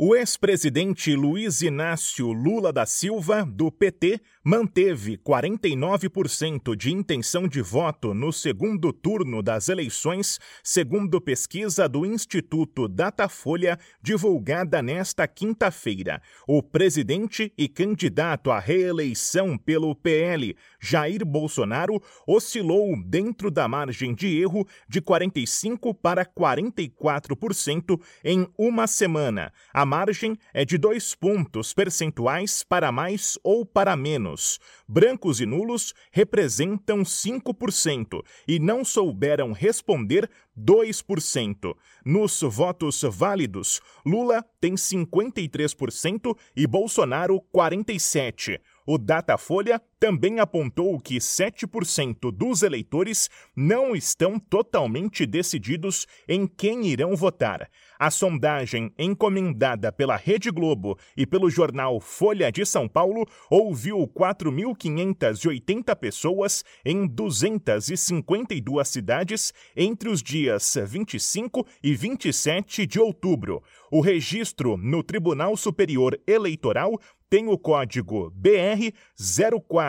O ex-presidente Luiz Inácio Lula da Silva, do PT, manteve 49% de intenção de voto no segundo turno das eleições, segundo pesquisa do Instituto Datafolha, divulgada nesta quinta-feira. O presidente e candidato à reeleição pelo PL, Jair Bolsonaro, oscilou dentro da margem de erro de 45% para 44% em uma semana. A margem é de dois pontos percentuais para mais ou para menos. Brancos e nulos representam 5% e não souberam responder 2%. Nos votos válidos, Lula tem 53% e Bolsonaro 47%. O Datafolha também apontou que 7% dos eleitores não estão totalmente decididos em quem irão votar. A sondagem encomendada pela Rede Globo e pelo jornal Folha de São Paulo ouviu 4.580 pessoas em 252 cidades entre os dias 25 e 27 de outubro. O registro no Tribunal Superior Eleitoral tem o código BR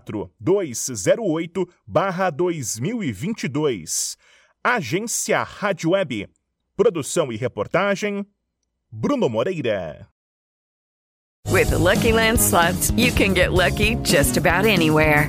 04208-2022. Agência Rádio Web. Produção e reportagem Bruno Moreira. With the Lucky Land slots, you can get lucky just about anywhere.